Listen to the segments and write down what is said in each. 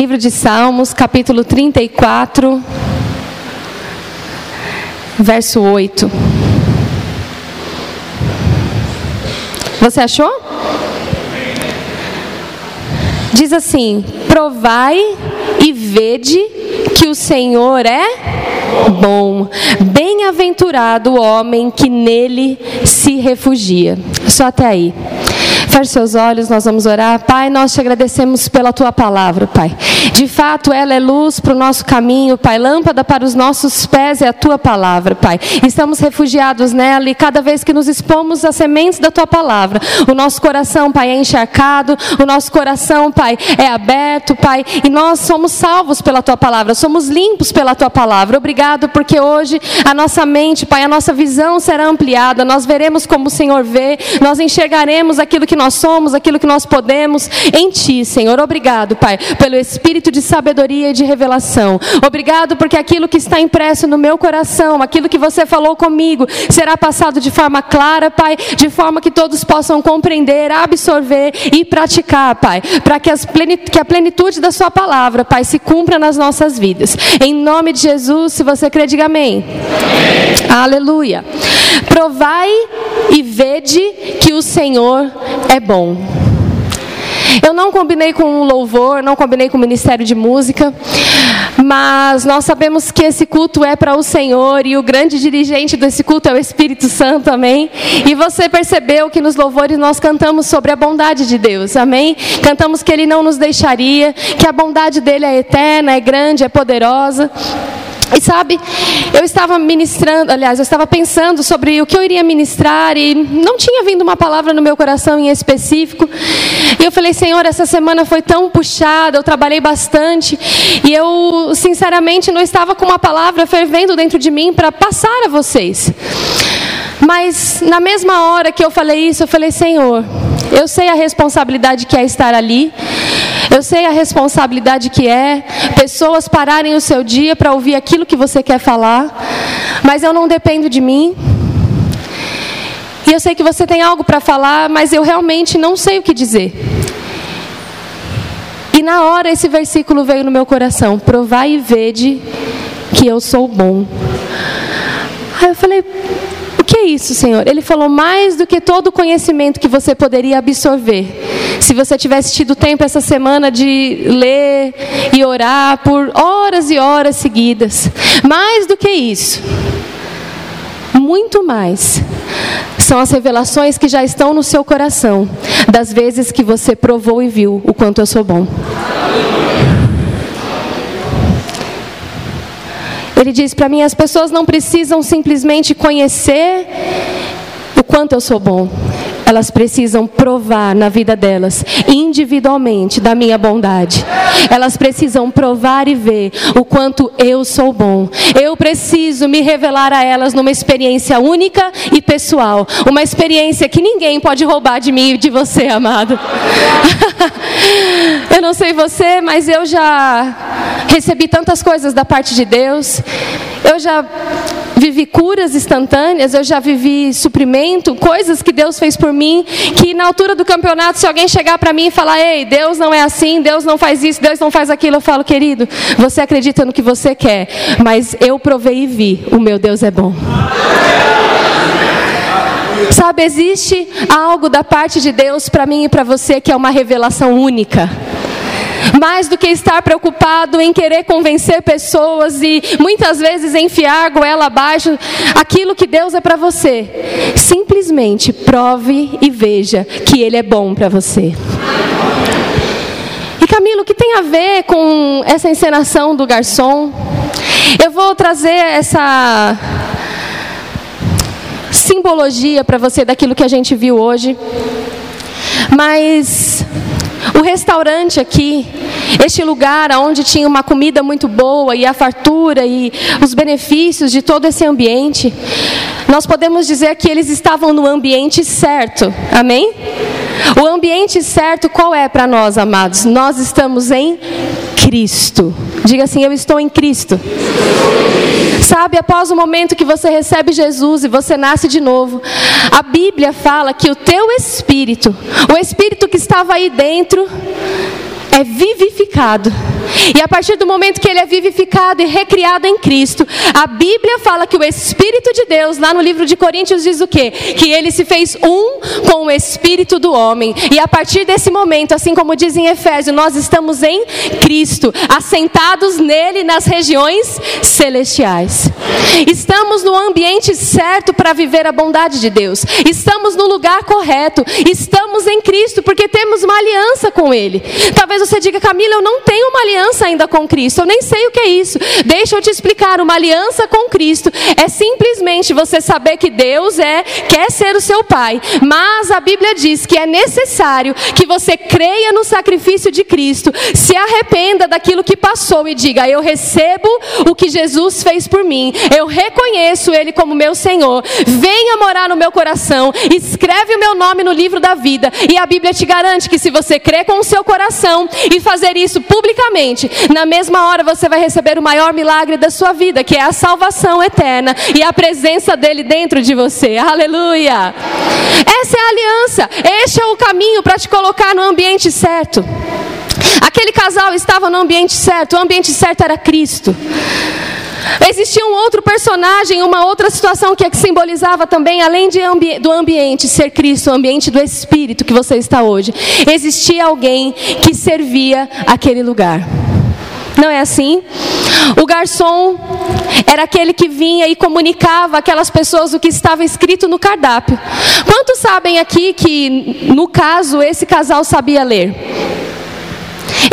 Livro de Salmos, capítulo 34, verso 8. Você achou? Diz assim: Provai e vede que o Senhor é bom. Bem-aventurado o homem que nele se refugia. Só até aí. Feche seus olhos, nós vamos orar. Pai, nós te agradecemos pela tua palavra, Pai. De fato, ela é luz para o nosso caminho, Pai. Lâmpada para os nossos pés é a tua palavra, Pai. Estamos refugiados nela e cada vez que nos expomos às sementes da tua palavra, o nosso coração, Pai, é encharcado, o nosso coração, Pai, é aberto, Pai. E nós somos salvos pela tua palavra, somos limpos pela tua palavra. Obrigado, porque hoje a nossa mente, Pai, a nossa visão será ampliada. Nós veremos como o Senhor vê, nós enxergaremos aquilo que nós somos, aquilo que nós podemos em Ti, Senhor. Obrigado, Pai, pelo espírito de sabedoria e de revelação. Obrigado porque aquilo que está impresso no meu coração, aquilo que você falou comigo, será passado de forma clara, Pai, de forma que todos possam compreender, absorver e praticar, Pai, para que, que a plenitude da Sua palavra, Pai, se cumpra nas nossas vidas. Em nome de Jesus, se você crê, diga amém. amém. Aleluia. Provai e vede que o Senhor é bom. Eu não combinei com o louvor, não combinei com o ministério de música, mas nós sabemos que esse culto é para o Senhor e o grande dirigente desse culto é o Espírito Santo, amém? E você percebeu que nos louvores nós cantamos sobre a bondade de Deus, amém? Cantamos que Ele não nos deixaria, que a bondade dele é eterna, é grande, é poderosa. E sabe, eu estava ministrando, aliás, eu estava pensando sobre o que eu iria ministrar e não tinha vindo uma palavra no meu coração em específico. E eu falei, Senhor, essa semana foi tão puxada, eu trabalhei bastante e eu, sinceramente, não estava com uma palavra fervendo dentro de mim para passar a vocês. Mas na mesma hora que eu falei isso, eu falei, Senhor, eu sei a responsabilidade que é estar ali. Eu sei a responsabilidade que é pessoas pararem o seu dia para ouvir aquilo que você quer falar, mas eu não dependo de mim. E eu sei que você tem algo para falar, mas eu realmente não sei o que dizer. E na hora esse versículo veio no meu coração: provai e vede que eu sou bom. Aí eu falei, é isso, Senhor? Ele falou mais do que todo o conhecimento que você poderia absorver. Se você tivesse tido tempo essa semana de ler e orar por horas e horas seguidas. Mais do que isso. Muito mais. São as revelações que já estão no seu coração, das vezes que você provou e viu o quanto eu sou bom. Ele diz para mim: as pessoas não precisam simplesmente conhecer o quanto eu sou bom. Elas precisam provar na vida delas, individualmente, da minha bondade. Elas precisam provar e ver o quanto eu sou bom. Eu preciso me revelar a elas numa experiência única e pessoal. Uma experiência que ninguém pode roubar de mim e de você, amado. eu não sei você, mas eu já recebi tantas coisas da parte de Deus. Eu já vivi curas instantâneas, eu já vivi suprimento, coisas que Deus fez por mim, que na altura do campeonato, se alguém chegar para mim e falar, ei, Deus não é assim, Deus não faz isso, Deus não faz aquilo, eu falo, querido, você acredita no que você quer, mas eu provei e vi, o meu Deus é bom. Sabe, existe algo da parte de Deus para mim e para você que é uma revelação única mais do que estar preocupado em querer convencer pessoas e muitas vezes enfiar a goela abaixo aquilo que Deus é para você. Simplesmente prove e veja que Ele é bom para você. E Camilo, o que tem a ver com essa encenação do garçom? Eu vou trazer essa simbologia para você daquilo que a gente viu hoje. Mas o restaurante aqui, este lugar onde tinha uma comida muito boa e a fartura e os benefícios de todo esse ambiente, nós podemos dizer que eles estavam no ambiente certo. Amém? O ambiente certo qual é para nós, amados? Nós estamos em Cristo. Diga assim: Eu estou em Cristo. Sabe, após o momento que você recebe Jesus e você nasce de novo, a Bíblia fala que o teu espírito, o espírito que estava aí dentro, é vivificado. E a partir do momento que ele é vivificado e recriado em Cristo, a Bíblia fala que o Espírito de Deus, lá no livro de Coríntios, diz o quê? Que ele se fez um com o Espírito do homem. E a partir desse momento, assim como diz em Efésio, nós estamos em Cristo, assentados nele nas regiões celestiais. Estamos no ambiente certo para viver a bondade de Deus. Estamos no lugar correto. Estamos em Cristo porque temos uma aliança com Ele. Talvez você diga, Camila, eu não tenho uma aliança ainda com Cristo. Eu nem sei o que é isso. Deixa eu te explicar. Uma aliança com Cristo é simplesmente você saber que Deus é, quer ser o seu Pai. Mas a Bíblia diz que é necessário que você creia no sacrifício de Cristo, se arrependa daquilo que passou e diga: Eu recebo o que Jesus fez por mim. Eu reconheço Ele como meu Senhor. Venha morar no meu coração. Escreve o meu nome no livro da vida. E a Bíblia te garante que se você crer com o seu coração e fazer isso publicamente, na mesma hora você vai receber o maior milagre da sua vida, que é a salvação eterna e a presença dele dentro de você. Aleluia! Essa é a aliança. Este é o caminho para te colocar no ambiente certo. Aquele casal estava no ambiente certo, o ambiente certo era Cristo. Existia um outro personagem, uma outra situação que, é que simbolizava também, além ambi do ambiente ser Cristo, o ambiente do Espírito que você está hoje, existia alguém que servia aquele lugar. Não é assim? O garçom era aquele que vinha e comunicava aquelas pessoas o que estava escrito no cardápio. Quantos sabem aqui que, no caso, esse casal sabia ler?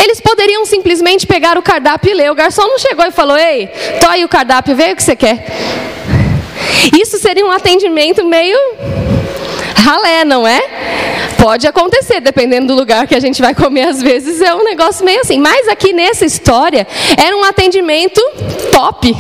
Eles poderiam simplesmente pegar o cardápio e ler. O garçom não chegou e falou: Ei, tô aí o cardápio, vê o que você quer. Isso seria um atendimento meio ralé, não é? Pode acontecer, dependendo do lugar que a gente vai comer, às vezes é um negócio meio assim. Mas aqui nessa história, era um atendimento top.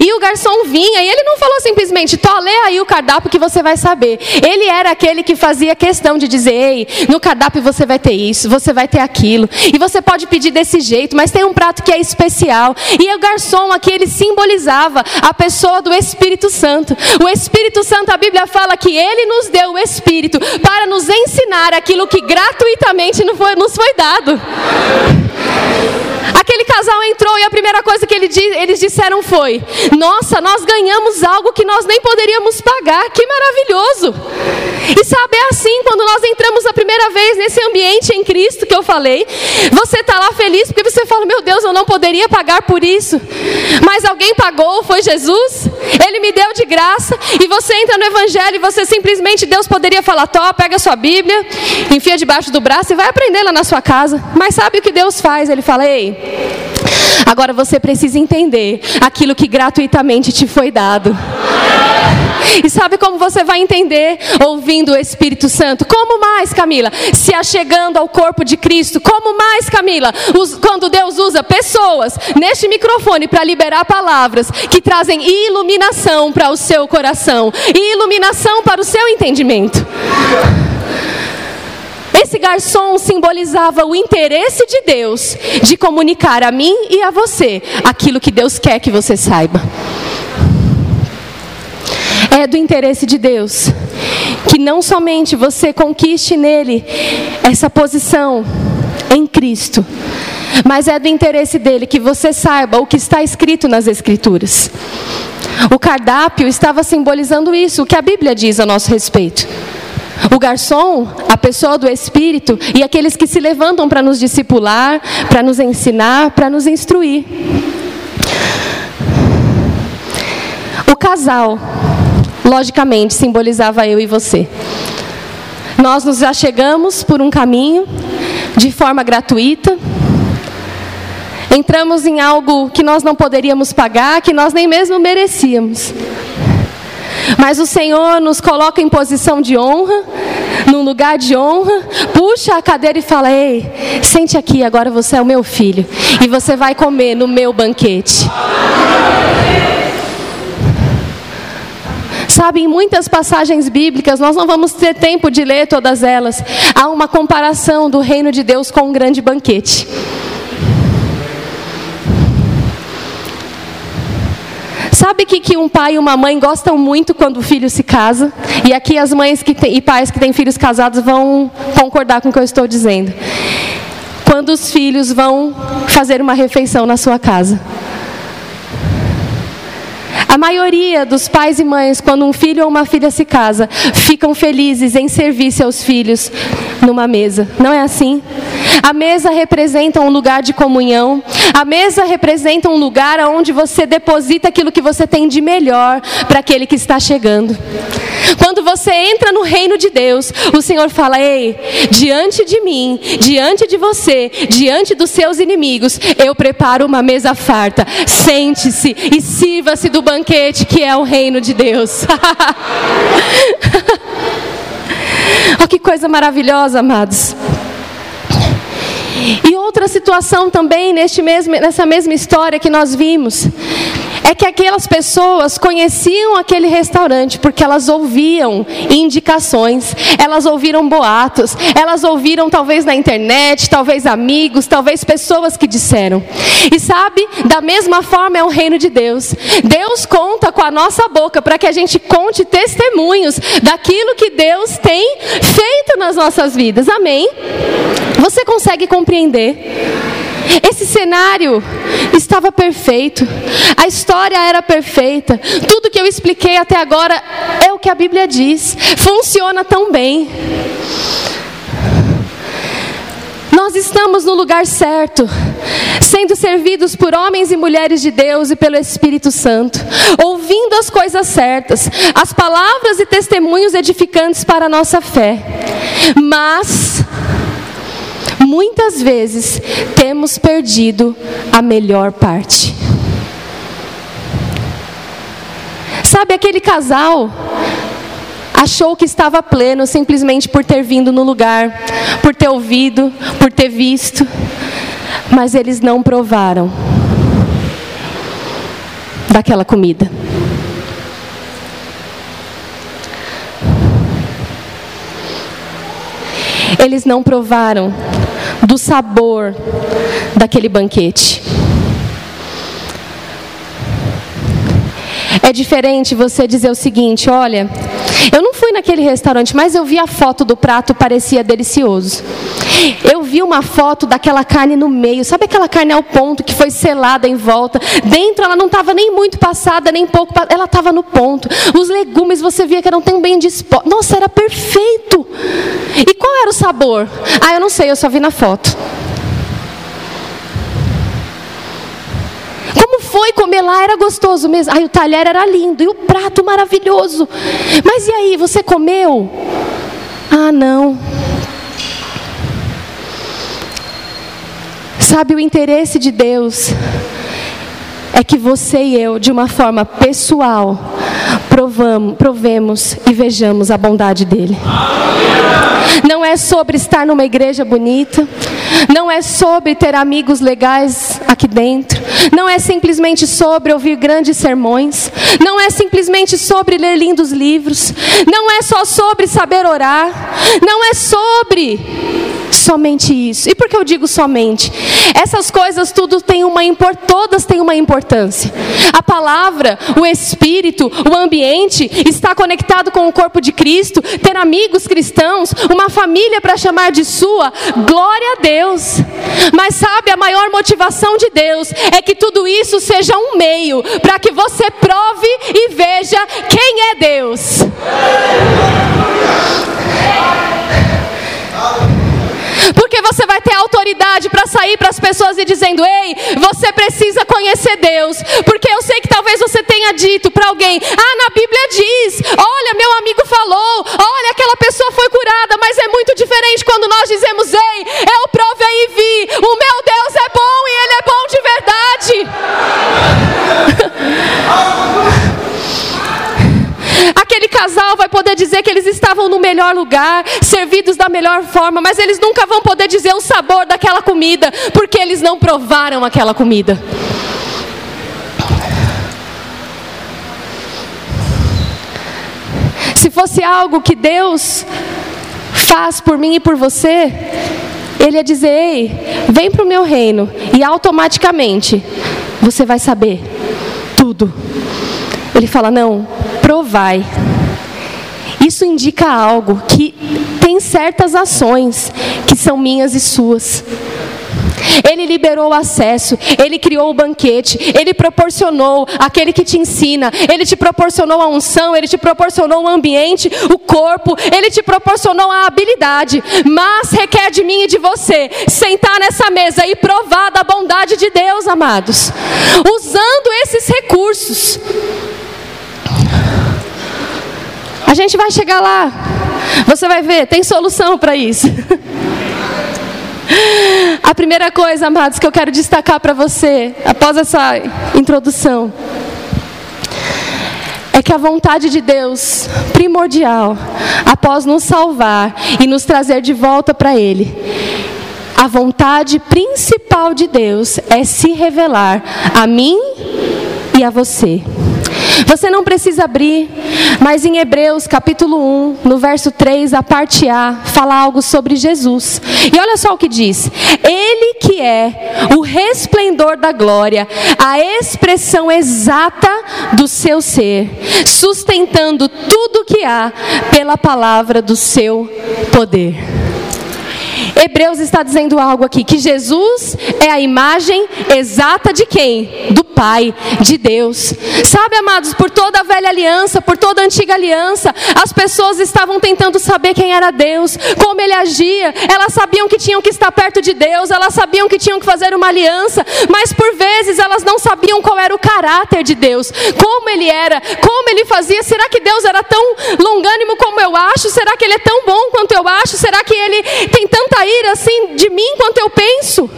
E o garçom vinha e ele não falou simplesmente, Tó, lê aí o cardápio que você vai saber. Ele era aquele que fazia questão de dizer, ei, no cardápio você vai ter isso, você vai ter aquilo. E você pode pedir desse jeito, mas tem um prato que é especial. E o garçom aqui, ele simbolizava a pessoa do Espírito Santo. O Espírito Santo, a Bíblia fala que ele nos deu o Espírito para nos ensinar aquilo que gratuitamente nos foi dado. Aquele casal entrou e a primeira coisa que eles disseram foi: Nossa, nós ganhamos algo que nós nem poderíamos pagar, que maravilhoso! E sabe, é assim, quando nós entramos a primeira vez nesse ambiente em Cristo que eu falei, você está lá feliz porque você fala: Meu Deus, eu não poderia pagar por isso, mas alguém pagou, foi Jesus, Ele me deu de graça, e você entra no Evangelho e você simplesmente, Deus poderia falar: Tó, pega a sua Bíblia, enfia debaixo do braço e vai aprender lá na sua casa, mas sabe o que Deus faz? Ele fala: Ei, Agora você precisa entender aquilo que gratuitamente te foi dado. E sabe como você vai entender? Ouvindo o Espírito Santo. Como mais, Camila? Se achegando ao corpo de Cristo. Como mais, Camila? Quando Deus usa pessoas neste microfone para liberar palavras que trazem iluminação para o seu coração e iluminação para o seu entendimento. Esse garçom simbolizava o interesse de Deus de comunicar a mim e a você aquilo que Deus quer que você saiba. É do interesse de Deus que não somente você conquiste nele essa posição em Cristo, mas é do interesse dele que você saiba o que está escrito nas Escrituras. O cardápio estava simbolizando isso, o que a Bíblia diz a nosso respeito. O garçom, a pessoa do Espírito e aqueles que se levantam para nos discipular, para nos ensinar, para nos instruir. O casal, logicamente, simbolizava eu e você. Nós nos achegamos por um caminho, de forma gratuita. Entramos em algo que nós não poderíamos pagar, que nós nem mesmo merecíamos. Mas o Senhor nos coloca em posição de honra, num lugar de honra, puxa a cadeira e fala: Ei, sente aqui, agora você é o meu filho, e você vai comer no meu banquete. Sabe, em muitas passagens bíblicas, nós não vamos ter tempo de ler todas elas, há uma comparação do reino de Deus com um grande banquete. Sabe que, que um pai e uma mãe gostam muito quando o filho se casa? E aqui as mães que tem, e pais que têm filhos casados vão concordar com o que eu estou dizendo. Quando os filhos vão fazer uma refeição na sua casa. A maioria dos pais e mães, quando um filho ou uma filha se casa, ficam felizes em servir seus filhos numa mesa. Não é assim? A mesa representa um lugar de comunhão. A mesa representa um lugar onde você deposita aquilo que você tem de melhor para aquele que está chegando. Quando você entra no reino de Deus, o Senhor fala: Ei, diante de mim, diante de você, diante dos seus inimigos, eu preparo uma mesa farta. Sente-se e sirva-se do banquete que é o reino de Deus. oh, que coisa maravilhosa, amados. E outra situação também neste mesmo, nessa mesma história que nós vimos é que aquelas pessoas conheciam aquele restaurante porque elas ouviam indicações, elas ouviram boatos, elas ouviram talvez na internet, talvez amigos, talvez pessoas que disseram. E sabe, da mesma forma é o reino de Deus. Deus conta com a nossa boca para que a gente conte testemunhos daquilo que Deus tem feito nas nossas vidas. Amém? Você consegue compreender? Esse cenário estava perfeito, a história era perfeita, tudo que eu expliquei até agora é o que a Bíblia diz, funciona tão bem. Nós estamos no lugar certo, sendo servidos por homens e mulheres de Deus e pelo Espírito Santo, ouvindo as coisas certas, as palavras e testemunhos edificantes para a nossa fé. Mas muitas vezes temos perdido a melhor parte. Sabe aquele casal achou que estava pleno simplesmente por ter vindo no lugar, por ter ouvido, por ter visto, mas eles não provaram daquela comida. Eles não provaram do sabor daquele banquete. É diferente você dizer o seguinte: olha, eu não fui naquele restaurante, mas eu vi a foto do prato, parecia delicioso. Eu vi uma foto daquela carne no meio, sabe aquela carne ao ponto que foi selada em volta? Dentro ela não estava nem muito passada, nem pouco, ela estava no ponto. Os legumes você via que eram tão bem dispostos. Nossa, era perfeito. E qual era o sabor? Ah, eu não sei, eu só vi na foto. Como foi comer lá? Era gostoso mesmo. Ai, o talher era lindo e o prato maravilhoso. Mas e aí, você comeu? Ah, não. Sabe, o interesse de Deus é que você e eu, de uma forma pessoal, provamos, provemos e vejamos a bondade dele. Não é sobre estar numa igreja bonita, não é sobre ter amigos legais aqui dentro, não é simplesmente sobre ouvir grandes sermões, não é simplesmente sobre ler lindos livros, não é só sobre saber orar, não é sobre somente isso. E por que eu digo somente? Essas coisas tudo tem uma todas têm uma importância. A palavra, o espírito, o ambiente está conectado com o corpo de Cristo, ter amigos cristãos, uma família para chamar de sua, glória a Deus. Mas sabe, a maior motivação de Deus é que tudo isso seja um meio para que você prove e veja quem é Deus. Porque você vai ter autoridade para sair para as pessoas e dizendo: "Ei, você precisa conhecer Deus". Porque eu sei que talvez você tenha dito para alguém: "Ah, na Bíblia diz: "Olha, meu amigo falou: "Olha, aquela pessoa foi curada", mas é muito diferente quando nós dizemos: "Ei, eu provei e vi. O meu Deus é bom e ele é bom de verdade". Aquele casal vai poder dizer que eles estavam no melhor lugar, servidos da melhor forma, mas eles nunca vão poder dizer o sabor daquela comida, porque eles não provaram aquela comida. Se fosse algo que Deus faz por mim e por você, Ele ia dizer: Ei, vem para o meu reino, e automaticamente você vai saber tudo. Ele fala: Não, provai. Isso indica algo que tem certas ações que são minhas e suas. Ele liberou o acesso, ele criou o banquete, ele proporcionou aquele que te ensina, ele te proporcionou a unção, ele te proporcionou o ambiente, o corpo, ele te proporcionou a habilidade, mas requer de mim e de você sentar nessa mesa e provar da bondade de Deus, amados, usando esses recursos. A gente vai chegar lá, você vai ver, tem solução para isso. A primeira coisa, amados, que eu quero destacar para você, após essa introdução, é que a vontade de Deus, primordial, após nos salvar e nos trazer de volta para Ele, a vontade principal de Deus é se revelar a mim e a você. Você não precisa abrir, mas em Hebreus capítulo 1, no verso 3, a parte A, fala algo sobre Jesus. E olha só o que diz: Ele que é o resplendor da glória, a expressão exata do seu ser, sustentando tudo que há pela palavra do seu poder. Hebreus está dizendo algo aqui: que Jesus é a imagem exata de quem? Do Pai, de Deus. Sabe, amados, por toda a velha aliança, por toda a antiga aliança, as pessoas estavam tentando saber quem era Deus, como ele agia. Elas sabiam que tinham que estar perto de Deus, elas sabiam que tinham que fazer uma aliança, mas por vezes elas não sabiam qual era o caráter de Deus, como ele era, como ele fazia. Será que Deus era tão longânimo como eu acho? Será que ele é tão bom quanto eu acho? Será que ele tem tanta ira assim de mim quanto eu penso?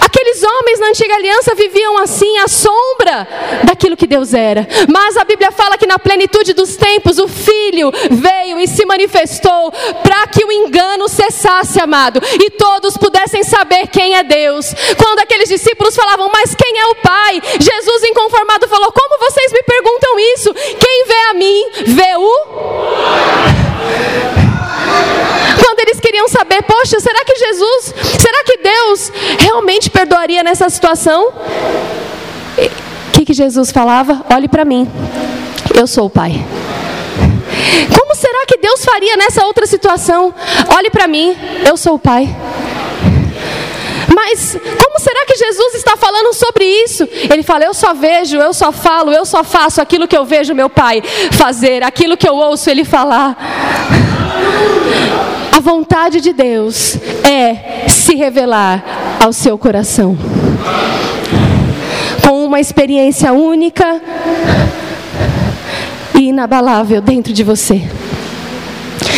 Aqueles homens na antiga aliança viviam assim, à sombra daquilo que Deus era. Mas a Bíblia fala que na plenitude dos tempos o Filho veio e se manifestou para que o engano cessasse, amado, e todos pudessem saber quem é Deus. Quando aqueles discípulos falavam, mas quem é o Pai? Jesus, inconformado, falou: Como vocês me perguntam isso? Quem vê a mim, vê o quando eles queriam saber, poxa, será que Jesus, será que Deus realmente perdoaria nessa situação? O que, que Jesus falava? Olhe para mim, eu sou o Pai. Como será que Deus faria nessa outra situação? Olhe para mim, eu sou o Pai. Mas como será que Jesus está falando sobre isso? Ele fala: Eu só vejo, eu só falo, eu só faço aquilo que eu vejo meu Pai fazer, aquilo que eu ouço Ele falar. A vontade de Deus é se revelar ao seu coração. Com uma experiência única e inabalável dentro de você.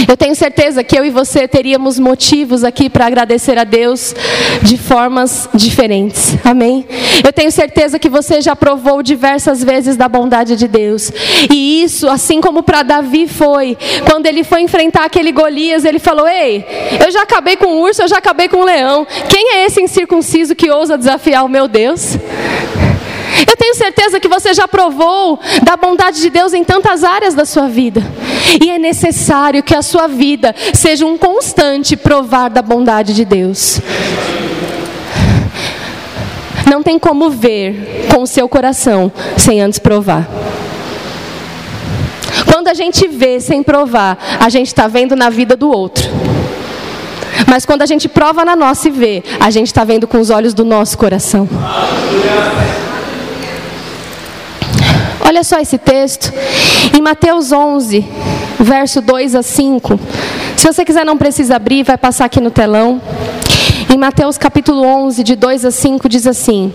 Eu tenho certeza que eu e você teríamos motivos aqui para agradecer a Deus de formas diferentes. Amém? Eu tenho certeza que você já provou diversas vezes da bondade de Deus. E isso, assim como para Davi foi, quando ele foi enfrentar aquele Golias, ele falou: Ei, eu já acabei com o urso, eu já acabei com o leão. Quem é esse incircunciso que ousa desafiar o meu Deus? Eu tenho certeza que você já provou da bondade de Deus em tantas áreas da sua vida. E é necessário que a sua vida seja um constante provar da bondade de Deus. Não tem como ver com o seu coração sem antes provar. Quando a gente vê sem provar, a gente está vendo na vida do outro. Mas quando a gente prova na nossa e vê, a gente está vendo com os olhos do nosso coração. Olha só esse texto, em Mateus 11, verso 2 a 5. Se você quiser, não precisa abrir, vai passar aqui no telão. Em Mateus capítulo 11, de 2 a 5, diz assim: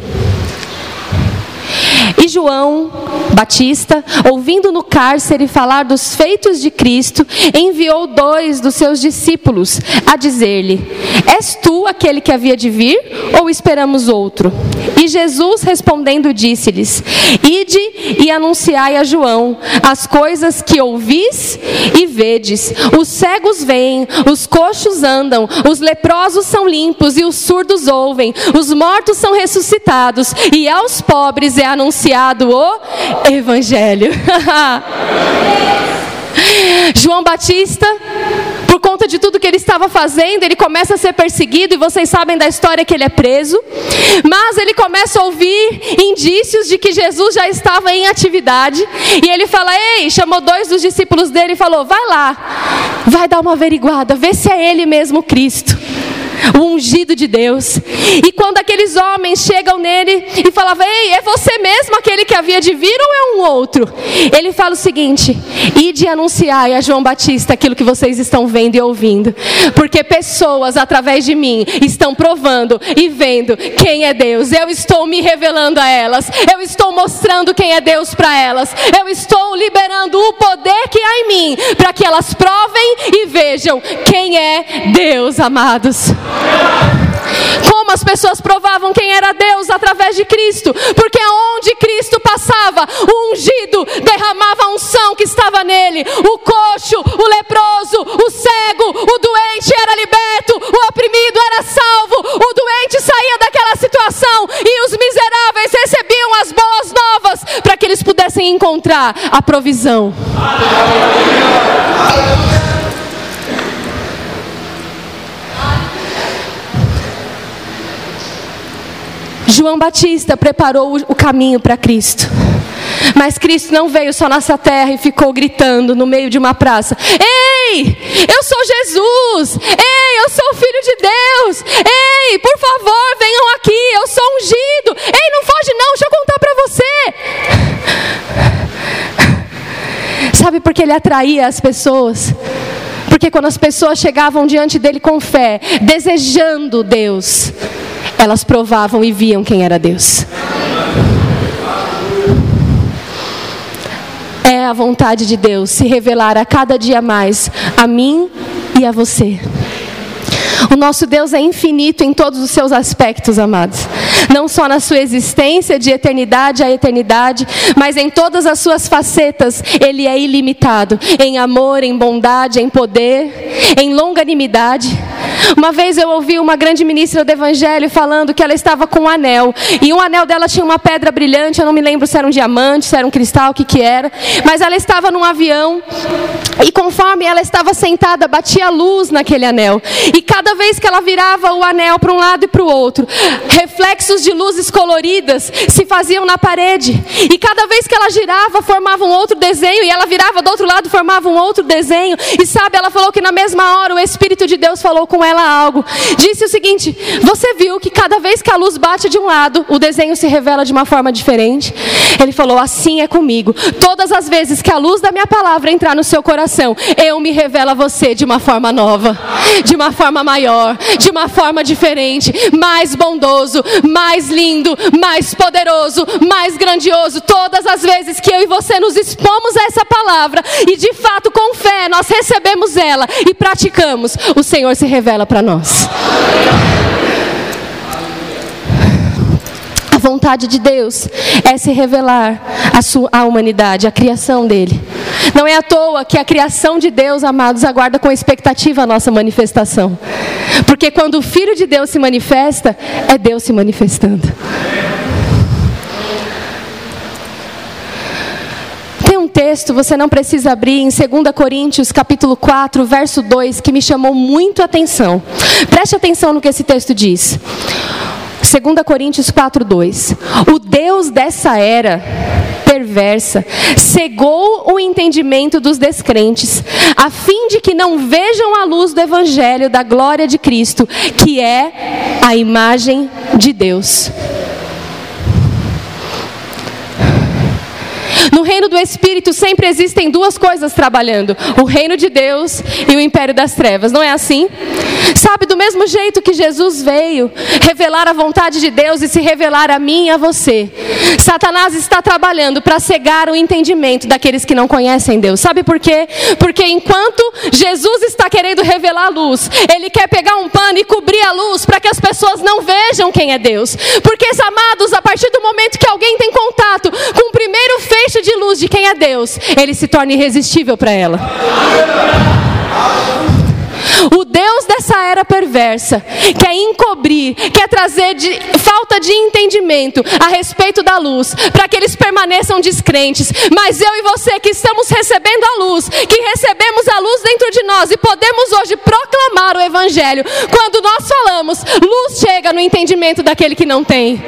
e João Batista, ouvindo no cárcere falar dos feitos de Cristo, enviou dois dos seus discípulos a dizer-lhe: És tu aquele que havia de vir ou esperamos outro? E Jesus respondendo disse-lhes: Ide e anunciai a João as coisas que ouvis e vedes. Os cegos veem, os coxos andam, os leprosos são limpos e os surdos ouvem, os mortos são ressuscitados e aos pobres é anunciado o evangelho. João Batista, conta de tudo que ele estava fazendo, ele começa a ser perseguido, e vocês sabem da história que ele é preso. Mas ele começa a ouvir indícios de que Jesus já estava em atividade. E ele fala: Ei, chamou dois dos discípulos dele e falou: Vai lá, vai dar uma averiguada, vê se é ele mesmo Cristo. O ungido de Deus. E quando aqueles homens chegam nele e falavam: Ei, é você mesmo aquele que havia de vir ou é um outro? Ele fala o seguinte: Ide anunciar a João Batista aquilo que vocês estão vendo e ouvindo, porque pessoas através de mim estão provando e vendo quem é Deus. Eu estou me revelando a elas, eu estou mostrando quem é Deus para elas, eu estou liberando o poder que há em mim para que elas provem e vejam quem é Deus, amados. Como as pessoas provavam quem era Deus através de Cristo, porque aonde Cristo passava, o ungido derramava a unção que estava nele, o coxo, o leproso, o cego, o doente era liberto, o oprimido era salvo, o doente saía daquela situação e os miseráveis recebiam as boas novas para que eles pudessem encontrar a provisão. João Batista preparou o caminho para Cristo. Mas Cristo não veio só nessa terra e ficou gritando no meio de uma praça: Ei, eu sou Jesus! Ei, eu sou Filho de Deus! Ei, por favor, venham aqui, eu sou ungido! Ei, não foge não, deixa eu contar para você! Sabe por que ele atraía as pessoas? Porque quando as pessoas chegavam diante dele com fé, desejando Deus, elas provavam e viam quem era Deus. É a vontade de Deus se revelar a cada dia mais a mim e a você. O nosso Deus é infinito em todos os seus aspectos, amados. Não só na sua existência de eternidade a eternidade, mas em todas as suas facetas, Ele é ilimitado. Em amor, em bondade, em poder, em longanimidade. Uma vez eu ouvi uma grande ministra do Evangelho falando que ela estava com um anel. E um anel dela tinha uma pedra brilhante, eu não me lembro se era um diamante, se era um cristal, o que, que era. Mas ela estava num avião e conforme ela estava sentada, batia luz naquele anel. E cada vez que ela virava o anel para um lado e para o outro, reflexos de luzes coloridas se faziam na parede. E cada vez que ela girava, formava um outro desenho. E ela virava do outro lado, formava um outro desenho. E sabe, ela falou que na mesma hora o Espírito de Deus falou com ela algo. Disse o seguinte: Você viu que cada vez que a luz bate de um lado, o desenho se revela de uma forma diferente? Ele falou: Assim é comigo. Todas as vezes que a luz da minha palavra entrar no seu coração, eu me revelo a você de uma forma nova, de uma forma maior, de uma forma diferente, mais bondoso, mais lindo, mais poderoso, mais grandioso. Todas as vezes que eu e você nos expomos a essa palavra e de fato com fé nós recebemos ela e praticamos, o Senhor se revela revela para nós. A vontade de Deus é se revelar à, sua, à humanidade, à criação dele. Não é à toa que a criação de Deus, amados, aguarda com expectativa a nossa manifestação. Porque quando o Filho de Deus se manifesta, é Deus se manifestando. texto, você não precisa abrir, em 2 Coríntios, capítulo 4, verso 2, que me chamou muito a atenção. Preste atenção no que esse texto diz. 2 Coríntios 4, 2. O Deus dessa era perversa cegou o entendimento dos descrentes, a fim de que não vejam a luz do Evangelho da glória de Cristo, que é a imagem de Deus. No reino do Espírito sempre existem duas coisas trabalhando: o reino de Deus e o império das trevas. Não é assim? Sabe, do mesmo jeito que Jesus veio revelar a vontade de Deus e se revelar a mim e a você, Satanás está trabalhando para cegar o entendimento daqueles que não conhecem Deus. Sabe por quê? Porque enquanto Jesus está querendo revelar a luz, ele quer pegar um pano e cobrir a luz para que as pessoas não vejam quem é Deus. Porque, amados, a partir do momento que alguém tem contato com o primeiro feixe de luz de quem é Deus, ele se torna irresistível para ela. O Deus dessa era perversa quer encobrir, quer trazer de, falta de entendimento a respeito da luz, para que eles permaneçam descrentes. Mas eu e você que estamos recebendo a luz, que recebemos a luz dentro de nós e podemos hoje proclamar o Evangelho, quando nós falamos, luz chega no entendimento daquele que não tem.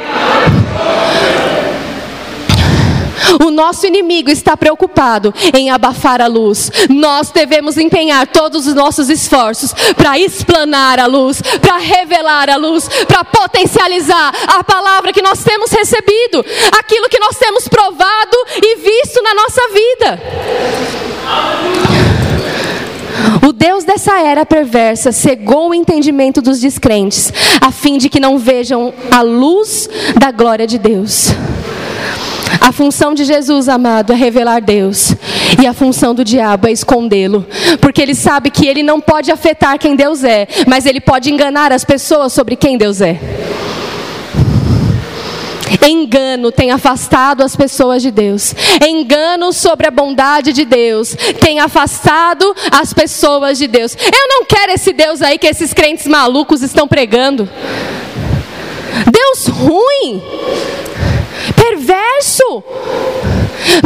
O nosso inimigo está preocupado em abafar a luz. Nós devemos empenhar todos os nossos esforços para explanar a luz, para revelar a luz, para potencializar a palavra que nós temos recebido, aquilo que nós temos provado e visto na nossa vida. O Deus dessa era perversa cegou o entendimento dos descrentes, a fim de que não vejam a luz da glória de Deus. A função de Jesus, amado, é revelar Deus. E a função do diabo é escondê-lo. Porque ele sabe que ele não pode afetar quem Deus é, mas ele pode enganar as pessoas sobre quem Deus é. Engano tem afastado as pessoas de Deus. Engano sobre a bondade de Deus tem afastado as pessoas de Deus. Eu não quero esse Deus aí que esses crentes malucos estão pregando. Deus ruim,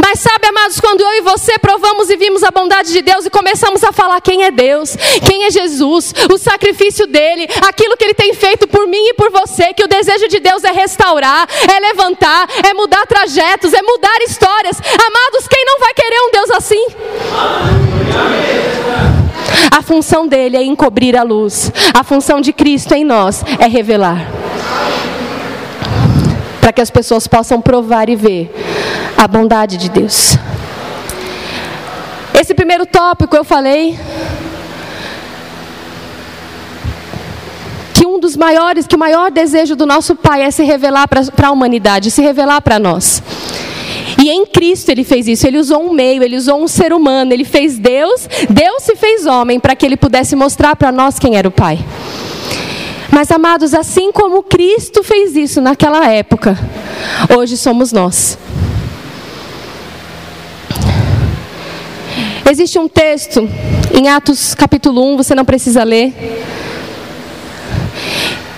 Mas sabe, amados, quando eu e você provamos e vimos a bondade de Deus e começamos a falar quem é Deus, quem é Jesus, o sacrifício dele, aquilo que ele tem feito por mim e por você, que o desejo de Deus é restaurar, é levantar, é mudar trajetos, é mudar histórias. Amados, quem não vai querer um Deus assim? A função dele é encobrir a luz, a função de Cristo em nós é revelar para que as pessoas possam provar e ver a bondade de Deus. Esse primeiro tópico eu falei que um dos maiores, que o maior desejo do nosso Pai é se revelar para a humanidade, se revelar para nós. E em Cristo ele fez isso. Ele usou um meio, ele usou um ser humano, ele fez Deus, Deus se fez homem para que ele pudesse mostrar para nós quem era o Pai. Mas, amados, assim como Cristo fez isso naquela época, hoje somos nós. Existe um texto em Atos capítulo 1, você não precisa ler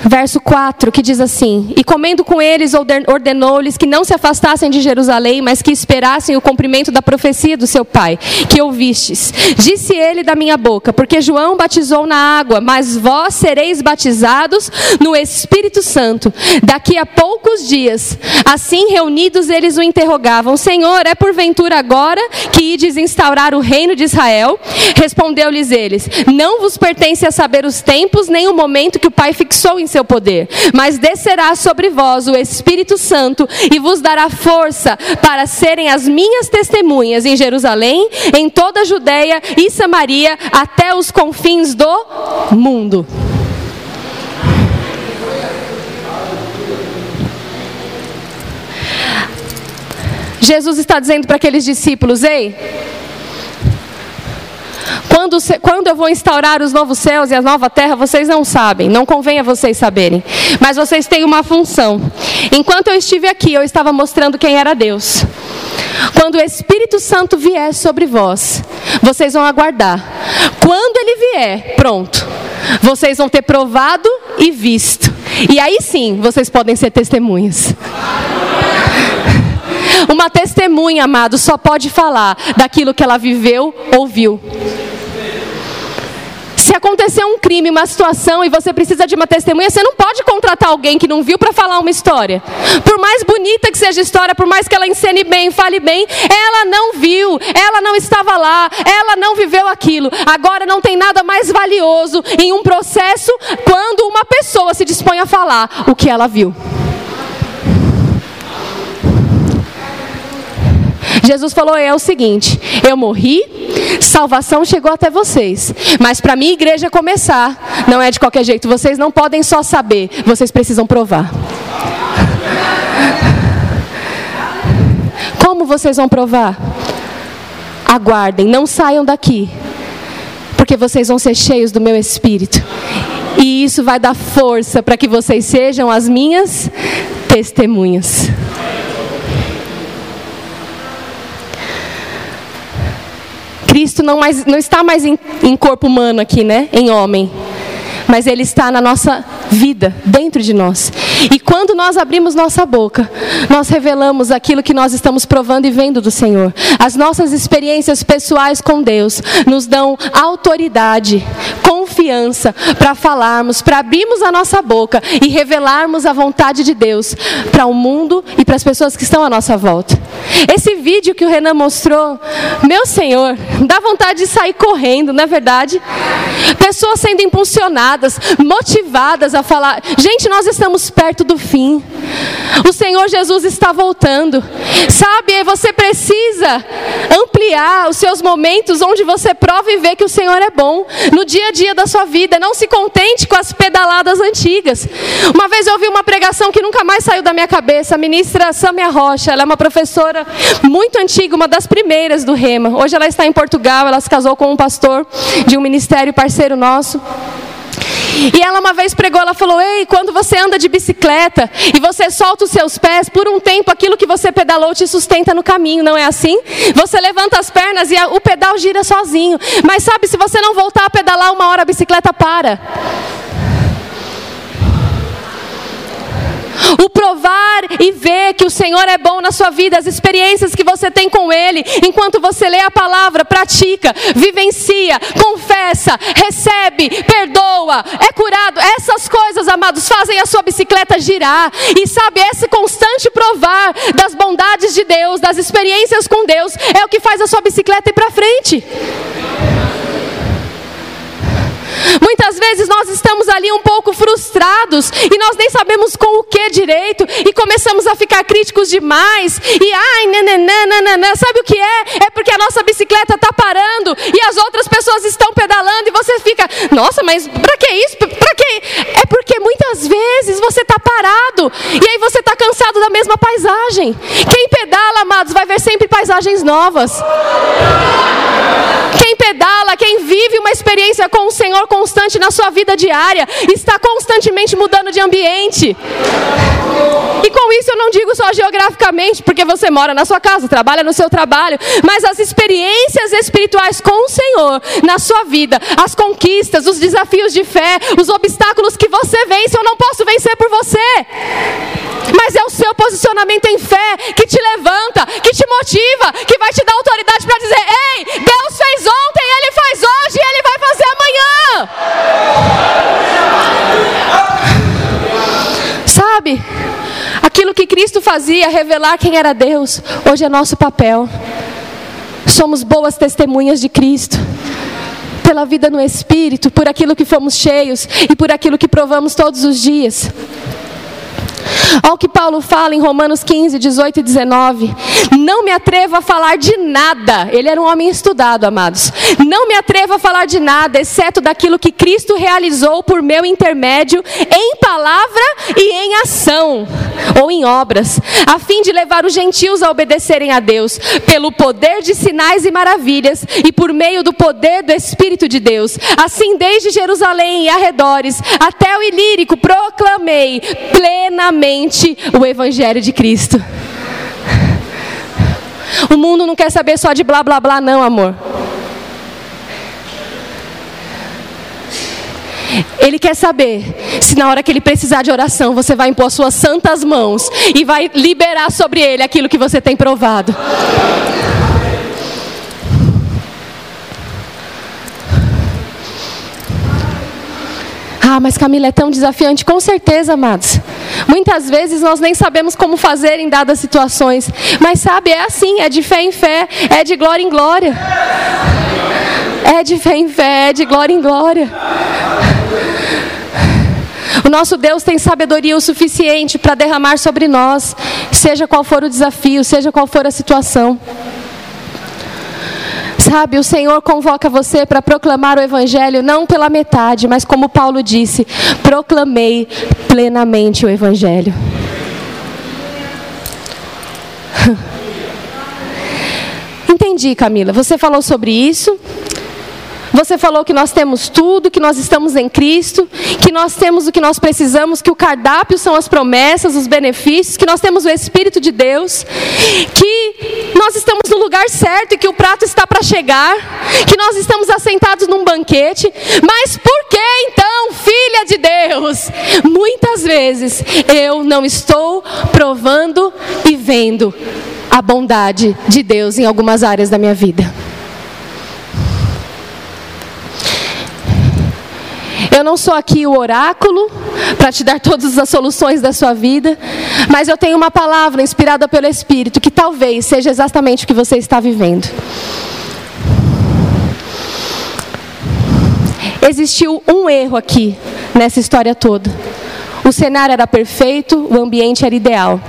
verso 4, que diz assim: E comendo com eles, ordenou-lhes que não se afastassem de Jerusalém, mas que esperassem o cumprimento da profecia do seu pai, que ouvistes. Disse ele da minha boca: Porque João batizou na água, mas vós sereis batizados no Espírito Santo. Daqui a poucos dias, assim reunidos, eles o interrogavam: Senhor, é porventura agora que ides instaurar o reino de Israel? Respondeu-lhes eles: Não vos pertence a saber os tempos, nem o momento que o Pai fixou em seu poder, mas descerá sobre vós o Espírito Santo e vos dará força para serem as minhas testemunhas em Jerusalém, em toda a Judéia e Samaria, até os confins do mundo. Jesus está dizendo para aqueles discípulos: Ei, quando, quando eu vou instaurar os novos céus e a nova terra, vocês não sabem, não convém a vocês saberem. Mas vocês têm uma função. Enquanto eu estive aqui, eu estava mostrando quem era Deus. Quando o Espírito Santo vier sobre vós, vocês vão aguardar. Quando ele vier, pronto. Vocês vão ter provado e visto. E aí sim, vocês podem ser testemunhas. Uma testemunha, amado, só pode falar daquilo que ela viveu ou viu. Se acontecer um crime, uma situação e você precisa de uma testemunha, você não pode contratar alguém que não viu para falar uma história. Por mais bonita que seja a história, por mais que ela encene bem, fale bem, ela não viu, ela não estava lá, ela não viveu aquilo. Agora não tem nada mais valioso em um processo quando uma pessoa se dispõe a falar o que ela viu. Jesus falou: é o seguinte, eu morri, salvação chegou até vocês, mas para minha igreja começar, não é de qualquer jeito, vocês não podem só saber, vocês precisam provar. Como vocês vão provar? Aguardem, não saiam daqui, porque vocês vão ser cheios do meu espírito. E isso vai dar força para que vocês sejam as minhas testemunhas. Cristo não, mais, não está mais em, em corpo humano aqui, né? Em homem. Mas Ele está na nossa vida, dentro de nós. E quando nós abrimos nossa boca, nós revelamos aquilo que nós estamos provando e vendo do Senhor. As nossas experiências pessoais com Deus nos dão autoridade, confiança para falarmos, para abrirmos a nossa boca e revelarmos a vontade de Deus para o mundo e para as pessoas que estão à nossa volta. Esse vídeo que o Renan mostrou, meu Senhor, dá vontade de sair correndo, não é verdade? Pessoas sendo impulsionadas, motivadas a falar: gente, nós estamos perto do fim. O Senhor Jesus está voltando. Sabe, você precisa ampliar os seus momentos onde você prova e vê que o Senhor é bom no dia a dia da sua vida. Não se contente com as pedaladas antigas. Uma vez eu ouvi uma pregação que nunca mais saiu da minha cabeça. A ministra Samia Rocha, ela é uma professora muito antiga, uma das primeiras do Rema. Hoje ela está em Portugal, ela se casou com um pastor de um ministério parceiro nosso. E ela uma vez pregou, ela falou: Ei, quando você anda de bicicleta e você solta os seus pés, por um tempo aquilo que você pedalou te sustenta no caminho, não é assim? Você levanta as pernas e o pedal gira sozinho. Mas sabe, se você não voltar a pedalar uma hora, a bicicleta para. O provar e ver que o Senhor é bom na sua vida, as experiências que você tem com Ele, enquanto você lê a palavra, pratica, vivencia, confessa, recebe, perdoa, é curado. Essas coisas, amados, fazem a sua bicicleta girar. E sabe, esse constante provar das bondades de Deus, das experiências com Deus, é o que faz a sua bicicleta ir para frente. Muitas vezes nós ali um pouco frustrados e nós nem sabemos com o que direito e começamos a ficar críticos demais e ai, nananana, sabe o que é? É porque a nossa bicicleta está parando e as outras pessoas estão pedalando e você fica, nossa, mas para que isso? Para que? É porque muitas vezes você está parado e aí você está cansado da mesma paisagem. Quem pedala, amados, vai ver sempre paisagens novas. Quem pedala, vive uma experiência com o Senhor constante na sua vida diária, está constantemente mudando de ambiente. E com isso eu não digo só geograficamente, porque você mora na sua casa, trabalha no seu trabalho, mas as experiências espirituais com o Senhor na sua vida, as conquistas, os desafios de fé, os obstáculos que você vence, eu não posso vencer por você. Mas é o seu posicionamento em fé que te levanta, que te motiva, que vai te dar autoridade para dizer: Ei, Deus fez ontem, Ele faz hoje Ele vai fazer amanhã. Sabe? Aquilo que Cristo fazia, revelar quem era Deus, hoje é nosso papel. Somos boas testemunhas de Cristo pela vida no Espírito, por aquilo que fomos cheios e por aquilo que provamos todos os dias. Olha o que Paulo fala em Romanos 15, 18 e 19. Não me atrevo a falar de nada. Ele era um homem estudado, amados. Não me atrevo a falar de nada, exceto daquilo que Cristo realizou por meu intermédio, em palavra e em ação, ou em obras, a fim de levar os gentios a obedecerem a Deus, pelo poder de sinais e maravilhas, e por meio do poder do Espírito de Deus. Assim, desde Jerusalém e arredores, até o Ilírico, proclamei plenamente o Evangelho de Cristo. O mundo não quer saber só de blá blá blá, não, amor. Ele quer saber se na hora que ele precisar de oração, você vai impor suas santas mãos e vai liberar sobre ele aquilo que você tem provado. Ah, mas Camila é tão desafiante. Com certeza, amados. Muitas vezes nós nem sabemos como fazer em dadas situações. Mas sabe, é assim: é de fé em fé, é de glória em glória. É de fé em fé, é de glória em glória. O nosso Deus tem sabedoria o suficiente para derramar sobre nós, seja qual for o desafio, seja qual for a situação. Sabe, o Senhor convoca você para proclamar o Evangelho não pela metade, mas como Paulo disse, proclamei plenamente o Evangelho. Entendi, Camila. Você falou sobre isso. Você falou que nós temos tudo, que nós estamos em Cristo, que nós temos o que nós precisamos, que o cardápio são as promessas, os benefícios, que nós temos o Espírito de Deus, que nós estamos no lugar certo e que o prato está para chegar, que nós estamos assentados num banquete. Mas por que então, filha de Deus? Muitas vezes eu não estou provando e vendo a bondade de Deus em algumas áreas da minha vida. Eu não sou aqui o oráculo para te dar todas as soluções da sua vida, mas eu tenho uma palavra inspirada pelo Espírito que talvez seja exatamente o que você está vivendo. Existiu um erro aqui nessa história toda. O cenário era perfeito, o ambiente era ideal.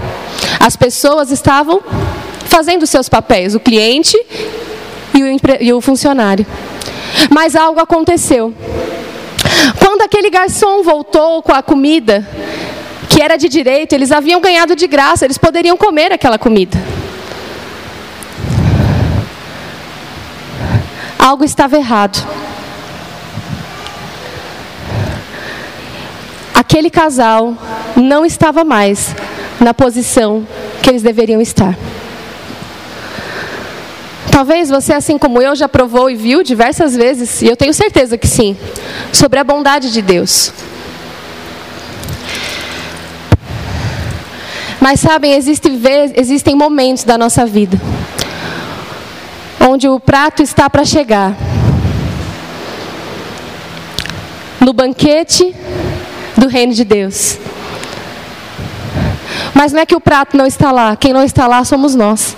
As pessoas estavam fazendo seus papéis, o cliente e o, e o funcionário. Mas algo aconteceu. Quando aquele garçom voltou com a comida, que era de direito, eles haviam ganhado de graça, eles poderiam comer aquela comida. Algo estava errado. Aquele casal não estava mais na posição que eles deveriam estar. Talvez você, assim como eu, já provou e viu diversas vezes, e eu tenho certeza que sim, sobre a bondade de Deus. Mas sabem, existe, existem momentos da nossa vida onde o prato está para chegar. No banquete do reino de Deus. Mas não é que o prato não está lá, quem não está lá somos nós.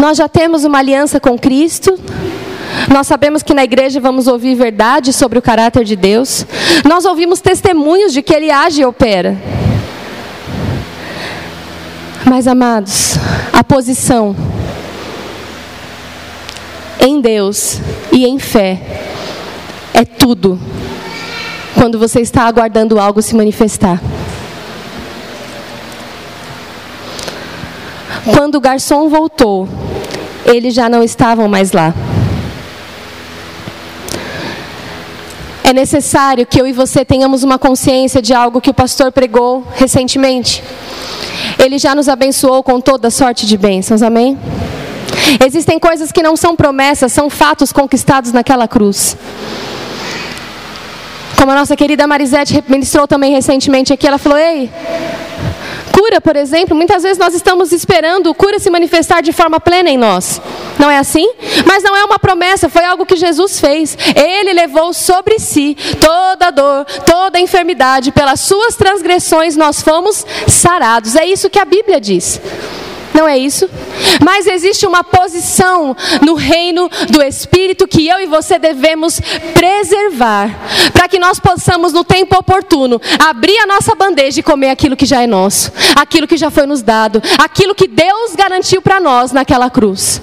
Nós já temos uma aliança com Cristo. Nós sabemos que na igreja vamos ouvir verdade sobre o caráter de Deus. Nós ouvimos testemunhos de que Ele age e opera. Mas, amados, a posição em Deus e em fé é tudo quando você está aguardando algo se manifestar. Quando o garçom voltou, eles já não estavam mais lá. É necessário que eu e você tenhamos uma consciência de algo que o pastor pregou recentemente. Ele já nos abençoou com toda sorte de bênçãos, amém? Existem coisas que não são promessas, são fatos conquistados naquela cruz. Como a nossa querida Marisete ministrou também recentemente aqui, ela falou: Ei, cura, por exemplo, muitas vezes nós estamos esperando cura se manifestar de forma plena em nós. Não é assim? Mas não é uma promessa, foi algo que Jesus fez. Ele levou sobre si toda dor, toda enfermidade, pelas suas transgressões nós fomos sarados. É isso que a Bíblia diz. Não é isso? Mas existe uma posição no reino do Espírito que eu e você devemos preservar, para que nós possamos, no tempo oportuno, abrir a nossa bandeja e comer aquilo que já é nosso, aquilo que já foi nos dado, aquilo que Deus garantiu para nós naquela cruz.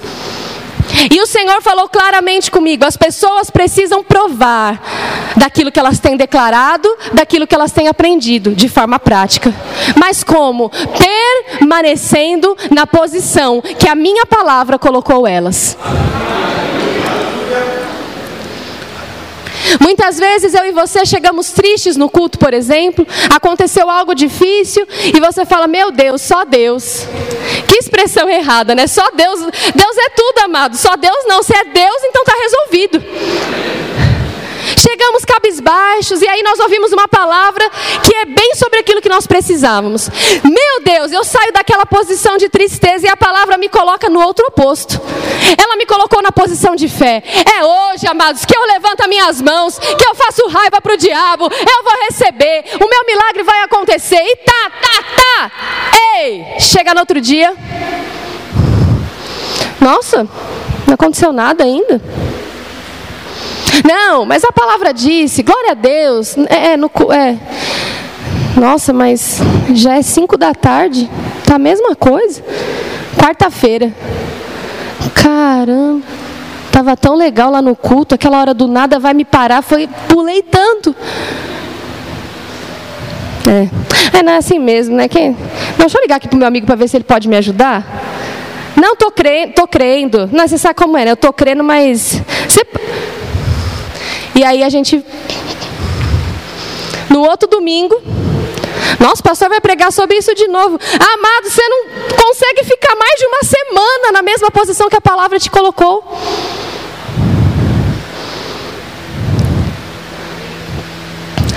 E o Senhor falou claramente comigo: as pessoas precisam provar daquilo que elas têm declarado, daquilo que elas têm aprendido de forma prática. Mas como? Permanecendo na posição que a minha palavra colocou elas. Muitas vezes eu e você chegamos tristes no culto, por exemplo, aconteceu algo difícil e você fala: Meu Deus, só Deus. Que expressão errada, né? Só Deus. Deus é tudo, amado. Só Deus não. Se é Deus, então está resolvido. Chegamos cabisbaixos e aí nós ouvimos uma palavra que é bem sobre aquilo que nós precisávamos. Meu Deus, eu saio daquela posição de tristeza e a palavra me coloca no outro oposto. Ela me colocou na posição de fé. É hoje, amados, que eu levanto as minhas mãos, que eu faço raiva para o diabo, eu vou receber, o meu milagre vai acontecer. E tá, tá, tá. Ei, chega no outro dia. Nossa, não aconteceu nada ainda. Não, mas a palavra disse, glória a Deus. É, é, no, é. Nossa, mas já é cinco da tarde, tá a mesma coisa. Quarta-feira. Caramba, tava tão legal lá no culto, aquela hora do nada vai me parar, foi, pulei tanto. É. é, não é assim mesmo, né? Quem... Não, deixa eu ligar aqui pro meu amigo para ver se ele pode me ajudar. Não, tô crendo, tô crendo. Não, você sabe como é, né? Eu tô crendo, mas. Você... E aí a gente. No outro domingo. Nossa, o pastor vai pregar sobre isso de novo. Amado, você não consegue ficar mais de uma semana na mesma posição que a palavra te colocou.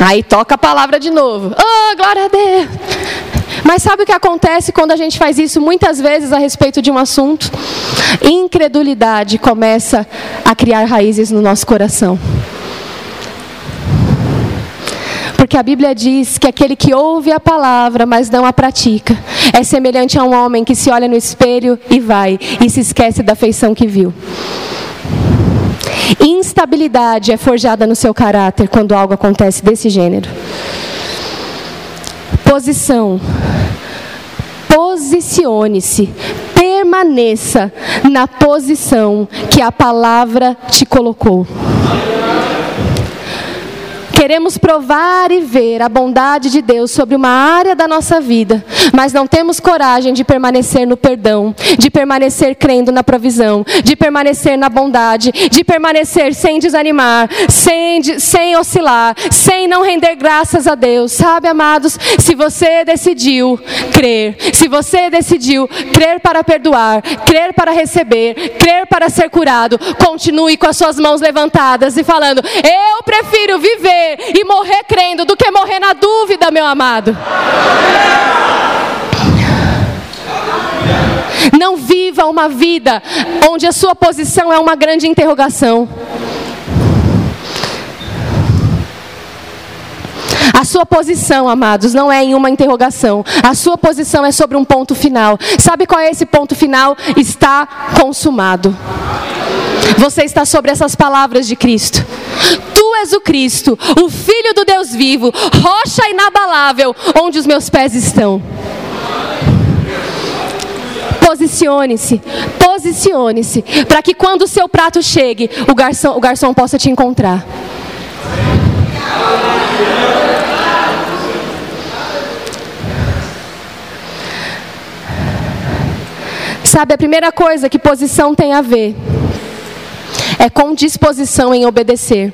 Aí toca a palavra de novo. Oh, glória a Deus. Mas sabe o que acontece quando a gente faz isso muitas vezes a respeito de um assunto? Incredulidade começa a criar raízes no nosso coração. Porque a Bíblia diz que aquele que ouve a palavra, mas não a pratica, é semelhante a um homem que se olha no espelho e vai, e se esquece da feição que viu. Instabilidade é forjada no seu caráter quando algo acontece desse gênero. Posição. Posicione-se, permaneça na posição que a palavra te colocou. Queremos provar e ver a bondade de Deus sobre uma área da nossa vida, mas não temos coragem de permanecer no perdão, de permanecer crendo na provisão, de permanecer na bondade, de permanecer sem desanimar, sem, sem oscilar, sem não render graças a Deus. Sabe, amados, se você decidiu crer, se você decidiu crer para perdoar, crer para receber, crer para ser curado, continue com as suas mãos levantadas e falando: Eu prefiro viver e morrer crendo do que morrer na dúvida, meu amado. Não viva uma vida onde a sua posição é uma grande interrogação. A sua posição, amados, não é em uma interrogação. A sua posição é sobre um ponto final. Sabe qual é esse ponto final? Está consumado. Você está sobre essas palavras de Cristo. Tu és o Cristo, o Filho do Deus vivo, rocha inabalável, onde os meus pés estão. Posicione-se, posicione-se, para que quando o seu prato chegue, o garçom, o garçom possa te encontrar. Sabe, a primeira coisa que posição tem a ver é com disposição em obedecer.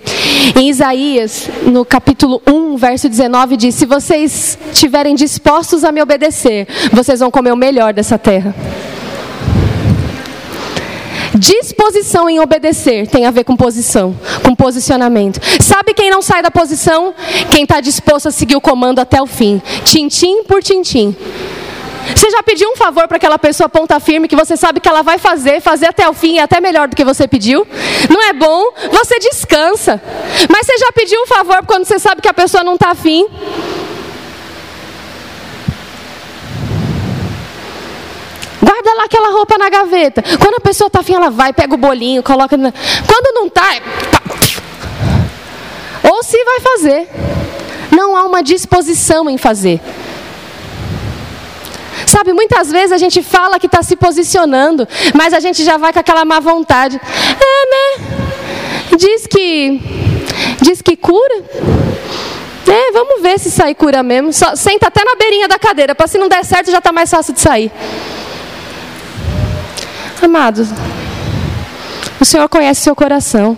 Em Isaías, no capítulo 1, verso 19, diz: Se vocês estiverem dispostos a me obedecer, vocês vão comer o melhor dessa terra. Disposição em obedecer tem a ver com posição, com posicionamento. Sabe quem não sai da posição? Quem está disposto a seguir o comando até o fim, tintim por tintim. Você já pediu um favor para aquela pessoa ponta firme que você sabe que ela vai fazer, fazer até o fim e até melhor do que você pediu? Não é bom? Você descansa. Mas você já pediu um favor quando você sabe que a pessoa não está afim? Guarda lá aquela roupa na gaveta. Quando a pessoa está afim, ela vai, pega o bolinho, coloca. Na... Quando não está, é... ou se vai fazer. Não há uma disposição em fazer. Sabe, muitas vezes a gente fala que está se posicionando, mas a gente já vai com aquela má vontade. É, né? Diz que. Diz que cura. É, vamos ver se sair cura mesmo. Só, senta até na beirinha da cadeira, para se não der certo já está mais fácil de sair. Amados, o Senhor conhece seu coração.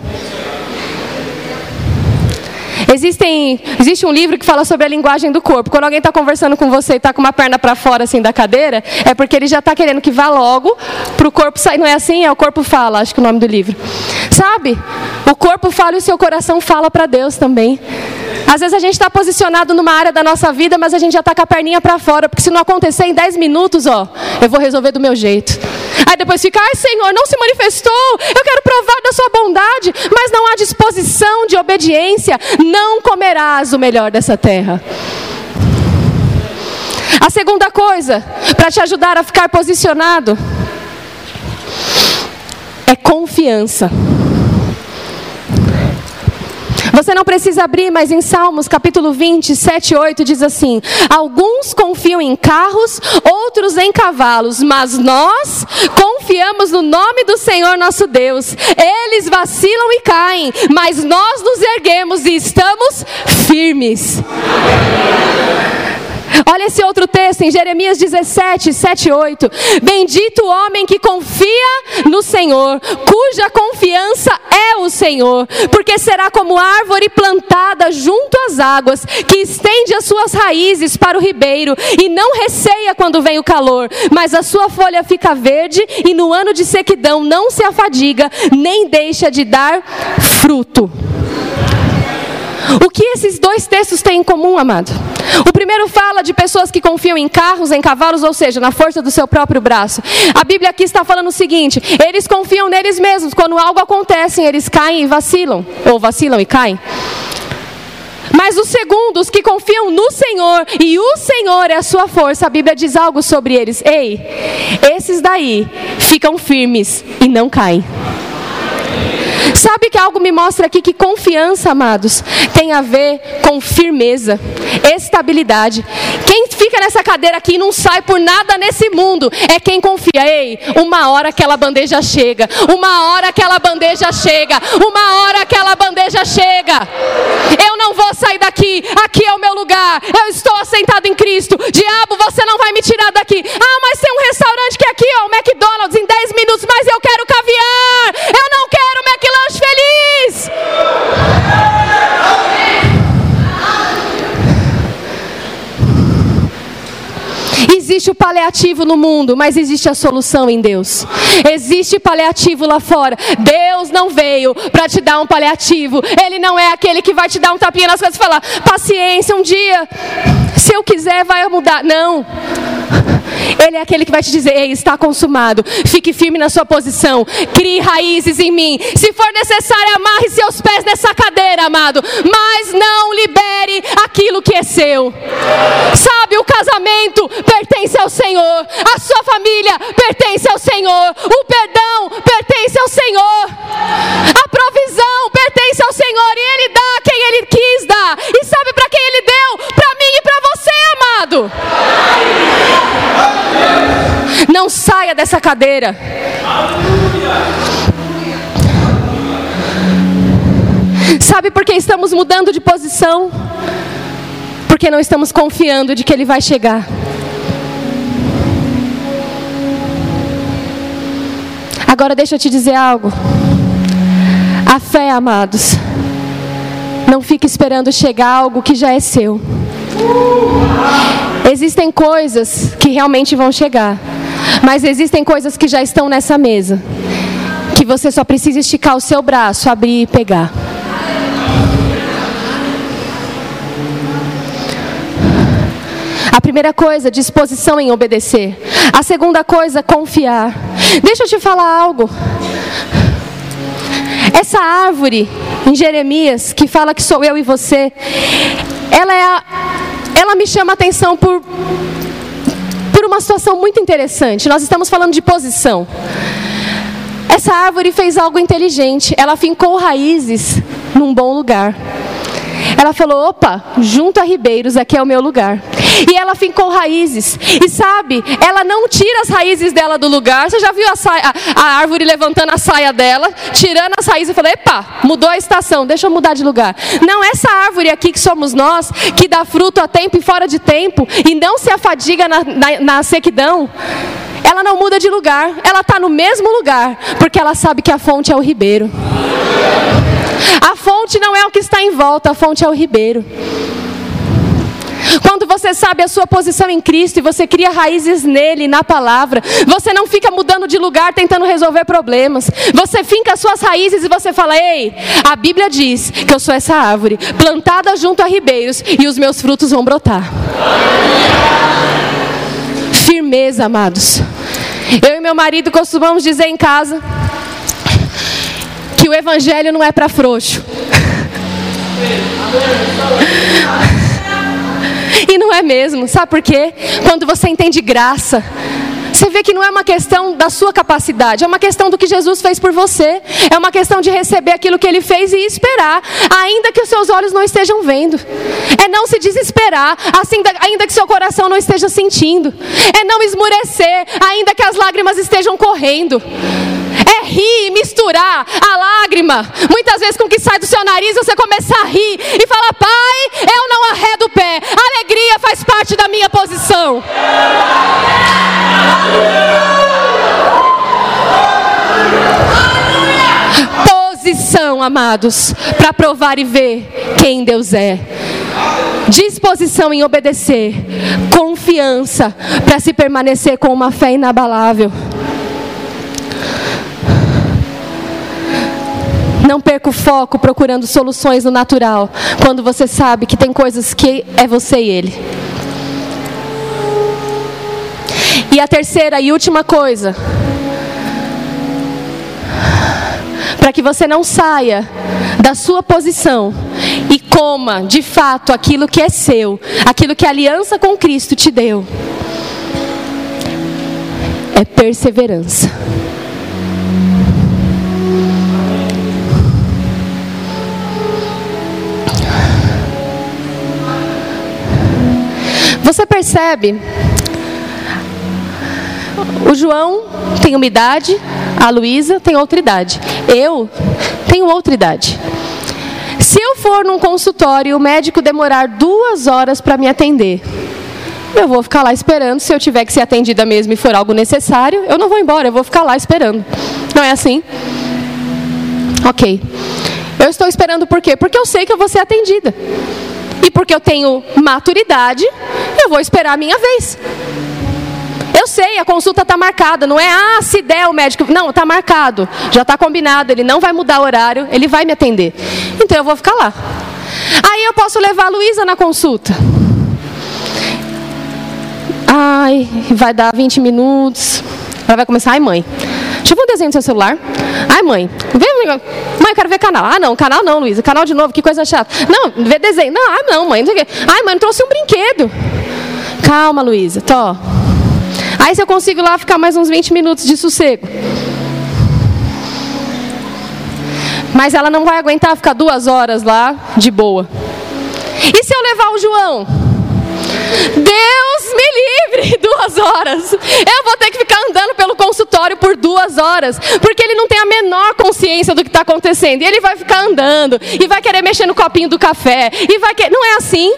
Existem, existe um livro que fala sobre a linguagem do corpo. Quando alguém está conversando com você e está com uma perna para fora assim da cadeira, é porque ele já está querendo que vá logo para o corpo sair. Não é assim? É o corpo fala, acho que é o nome do livro. Sabe? O corpo fala e o seu coração fala para Deus também. Às vezes a gente está posicionado numa área da nossa vida, mas a gente já está com a perninha para fora, porque se não acontecer em 10 minutos, ó, eu vou resolver do meu jeito. Aí depois fica, ai Senhor, não se manifestou, eu quero provar da sua bondade, mas não há disposição de obediência, não comerás o melhor dessa terra. A segunda coisa, para te ajudar a ficar posicionado, é confiança. Você não precisa abrir, mas em Salmos capítulo 20, 7 e 8 diz assim: Alguns confiam em carros, outros em cavalos, mas nós confiamos no nome do Senhor nosso Deus. Eles vacilam e caem, mas nós nos erguemos e estamos firmes. Olha esse outro texto em Jeremias 17, 7 e 8. Bendito o homem que confia no Senhor, cuja confiança é o Senhor, porque será como árvore plantada junto às águas, que estende as suas raízes para o ribeiro e não receia quando vem o calor, mas a sua folha fica verde e no ano de sequidão não se afadiga, nem deixa de dar fruto. O que esses dois textos têm em comum, amado? O primeiro fala de pessoas que confiam em carros, em cavalos, ou seja, na força do seu próprio braço. A Bíblia aqui está falando o seguinte: eles confiam neles mesmos. Quando algo acontece, eles caem e vacilam, ou vacilam e caem. Mas os segundos que confiam no Senhor e o Senhor é a sua força, a Bíblia diz algo sobre eles. Ei, esses daí ficam firmes e não caem. Sabe que algo me mostra aqui que confiança, amados, tem a ver com firmeza, estabilidade. Quem fica nessa cadeira aqui e não sai por nada nesse mundo é quem confia. Ei, uma hora aquela bandeja chega, uma hora aquela bandeja chega, uma hora aquela bandeja chega. Eu não vou sair daqui, aqui é o meu lugar, eu estou assentado em Cristo. Diabo, você não vai me tirar daqui. Ah, mas tem um restaurante que é aqui, ó, o McDonald's, em 10 minutos, mas eu quero caviar, eu não quero McLanche feliz. Existe o paliativo no mundo, mas existe a solução em Deus. Existe paliativo lá fora. Deus não veio para te dar um paliativo. Ele não é aquele que vai te dar um tapinha nas costas e falar: paciência, um dia, se eu quiser, vai mudar. Não. Ele é aquele que vai te dizer: Ei, está consumado. Fique firme na sua posição. Crie raízes em mim. Se for necessário, amarre seus pés nessa cadeira, amado. Mas não libere aquilo que é seu. Sabe, o casamento pertence ao Senhor. A sua família pertence ao Senhor. O perdão pertence ao Senhor. A provisão pertence ao Senhor. E Ele dá quem Ele quis dar. E sabe para quem Ele deu? Para mim e para você, amado. Não saia dessa cadeira. Sabe por que estamos mudando de posição? Porque não estamos confiando de que Ele vai chegar. Agora deixa eu te dizer algo. A fé, amados, não fica esperando chegar algo que já é seu. Existem coisas que realmente vão chegar, mas existem coisas que já estão nessa mesa, que você só precisa esticar o seu braço, abrir e pegar. A primeira coisa, disposição em obedecer. A segunda coisa, confiar. Deixa eu te falar algo. Essa árvore em Jeremias, que fala que sou eu e você, ela é a, ela me chama a atenção por por uma situação muito interessante. Nós estamos falando de posição. Essa árvore fez algo inteligente. Ela fincou raízes num bom lugar. Ela falou: opa, junto a ribeiros, aqui é o meu lugar. E ela fincou raízes. E sabe, ela não tira as raízes dela do lugar. Você já viu a, saia, a, a árvore levantando a saia dela, tirando as raízes e falou: epa, mudou a estação, deixa eu mudar de lugar. Não, essa árvore aqui que somos nós, que dá fruto a tempo e fora de tempo, e não se afadiga na, na, na sequidão. Ela não muda de lugar, ela está no mesmo lugar, porque ela sabe que a fonte é o ribeiro. A fonte não é o que está em volta, a fonte é o ribeiro. Quando você sabe a sua posição em Cristo e você cria raízes nele, na palavra, você não fica mudando de lugar tentando resolver problemas. Você finca as suas raízes e você fala: Ei, a Bíblia diz que eu sou essa árvore, plantada junto a ribeiros, e os meus frutos vão brotar. Firmeza, amados. Eu e meu marido costumamos dizer em casa que o evangelho não é para frouxo. E não é mesmo, sabe por quê? Quando você entende graça, você vê que não é uma questão da sua capacidade, é uma questão do que Jesus fez por você. É uma questão de receber aquilo que ele fez e esperar, ainda que os seus olhos não estejam vendo. É não se desesperar, assim, ainda que seu coração não esteja sentindo. É não esmurecer, ainda que as lágrimas estejam correndo. É rir misturar a lágrima. Muitas vezes com o que sai do seu nariz você começa a rir e fala: Pai, eu não arredo o pé. A alegria faz parte da minha posição. Posição, amados, para provar e ver quem Deus é. Disposição em obedecer, confiança para se permanecer com uma fé inabalável. Não perca o foco procurando soluções no natural, quando você sabe que tem coisas que é você e ele. E a terceira e última coisa, para que você não saia da sua posição e coma de fato aquilo que é seu, aquilo que a aliança com Cristo te deu. É perseverança. Você percebe? O João tem uma idade, a Luísa tem outra idade. Eu tenho outra idade. Se eu for num consultório e o médico demorar duas horas para me atender, eu vou ficar lá esperando. Se eu tiver que ser atendida mesmo e for algo necessário, eu não vou embora, eu vou ficar lá esperando. Não é assim? Ok. Eu estou esperando por quê? Porque eu sei que eu vou ser atendida. E porque eu tenho maturidade, eu vou esperar a minha vez. Eu sei, a consulta está marcada, não é, ah, se der o médico. Não, está marcado, já está combinado, ele não vai mudar o horário, ele vai me atender. Então eu vou ficar lá. Aí eu posso levar a Luísa na consulta. Ai, vai dar 20 minutos. Ela vai começar, ai mãe, ver um desenho no seu celular. Ai mãe, vê, mãe, eu quero ver canal. Ah não, canal não, Luísa, canal de novo, que coisa chata. Não, vê desenho. Não, ah não, mãe, não sei o quê. Ai mãe, trouxe um brinquedo. Calma, Luísa, tô. Aí se eu consigo lá ficar mais uns 20 minutos de sossego. Mas ela não vai aguentar ficar duas horas lá de boa. E se eu levar o João? Deus me livre, duas horas. Eu vou ter que ficar por duas horas, porque ele não tem a menor consciência do que está acontecendo. E ele vai ficar andando e vai querer mexer no copinho do café e vai querer. Não é assim.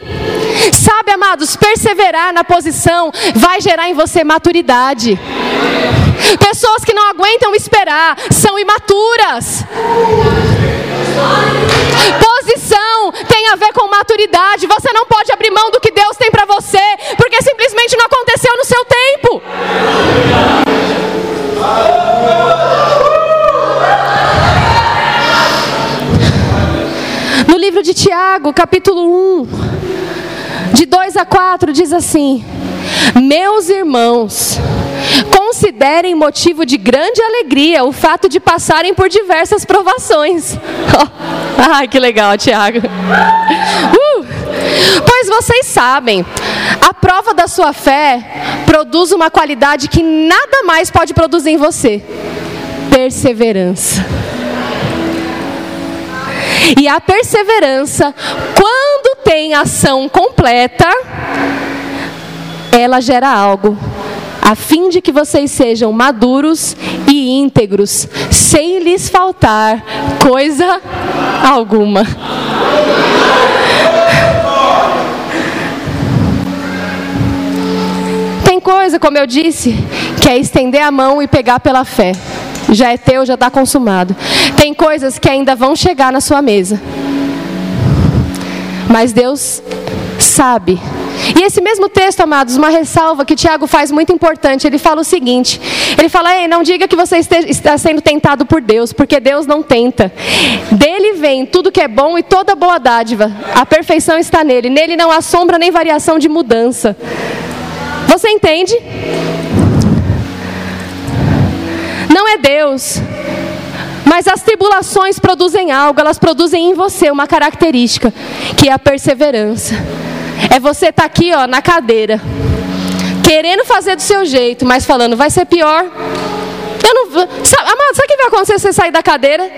Sabe, amados, perseverar na posição vai gerar em você maturidade. Pessoas que não aguentam esperar são imaturas. Posição tem a ver com maturidade. Você não pode abrir mão do que Deus tem para você, porque simplesmente não aconteceu no seu tempo. No livro de Tiago, capítulo 1, de 2 a 4, diz assim: Meus irmãos, considerem motivo de grande alegria o fato de passarem por diversas provações. Ai, que legal, Tiago. Uh, pois vocês sabem, a prova da sua fé produz uma qualidade que nada mais pode produzir em você: perseverança. E a perseverança, quando tem ação completa, ela gera algo a fim de que vocês sejam maduros e íntegros, sem lhes faltar coisa alguma. Coisa, como eu disse, que é estender a mão e pegar pela fé. Já é teu, já está consumado. Tem coisas que ainda vão chegar na sua mesa. Mas Deus sabe e esse mesmo texto, amados, uma ressalva que Tiago faz muito importante. Ele fala o seguinte: ele fala, Ei, não diga que você está sendo tentado por Deus, porque Deus não tenta. Dele vem tudo que é bom e toda boa dádiva. A perfeição está nele. Nele não há sombra nem variação de mudança. Você entende? Não é Deus. Mas as tribulações produzem algo, elas produzem em você uma característica, que é a perseverança. É você estar tá aqui, ó, na cadeira, querendo fazer do seu jeito, mas falando, vai ser pior. Eu não, sabe, amado, sabe o que vai acontecer se você sair da cadeira?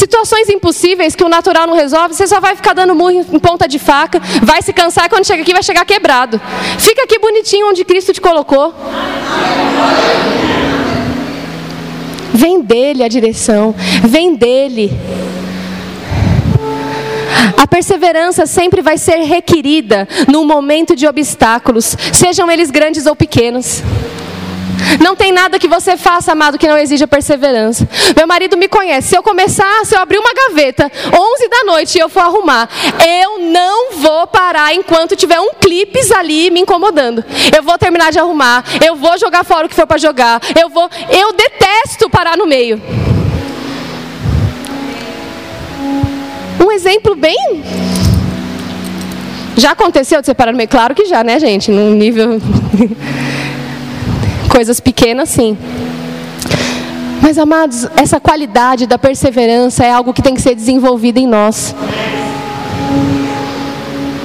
Situações impossíveis que o natural não resolve, você só vai ficar dando murro em ponta de faca, vai se cansar e quando chega aqui vai chegar quebrado. Fica aqui bonitinho onde Cristo te colocou. Vem dele a direção, vem dele. A perseverança sempre vai ser requerida num momento de obstáculos, sejam eles grandes ou pequenos. Não tem nada que você faça, amado, que não exija perseverança. Meu marido me conhece. Se eu começar, se eu abrir uma gaveta, 11 da noite e eu for arrumar, eu não vou parar enquanto tiver um clipes ali me incomodando. Eu vou terminar de arrumar, eu vou jogar fora o que for para jogar. Eu vou, eu detesto parar no meio. exemplo bem. Já aconteceu de separar no meio? Claro que já, né, gente? Num nível. Coisas pequenas, sim. Mas, amados, essa qualidade da perseverança é algo que tem que ser desenvolvido em nós.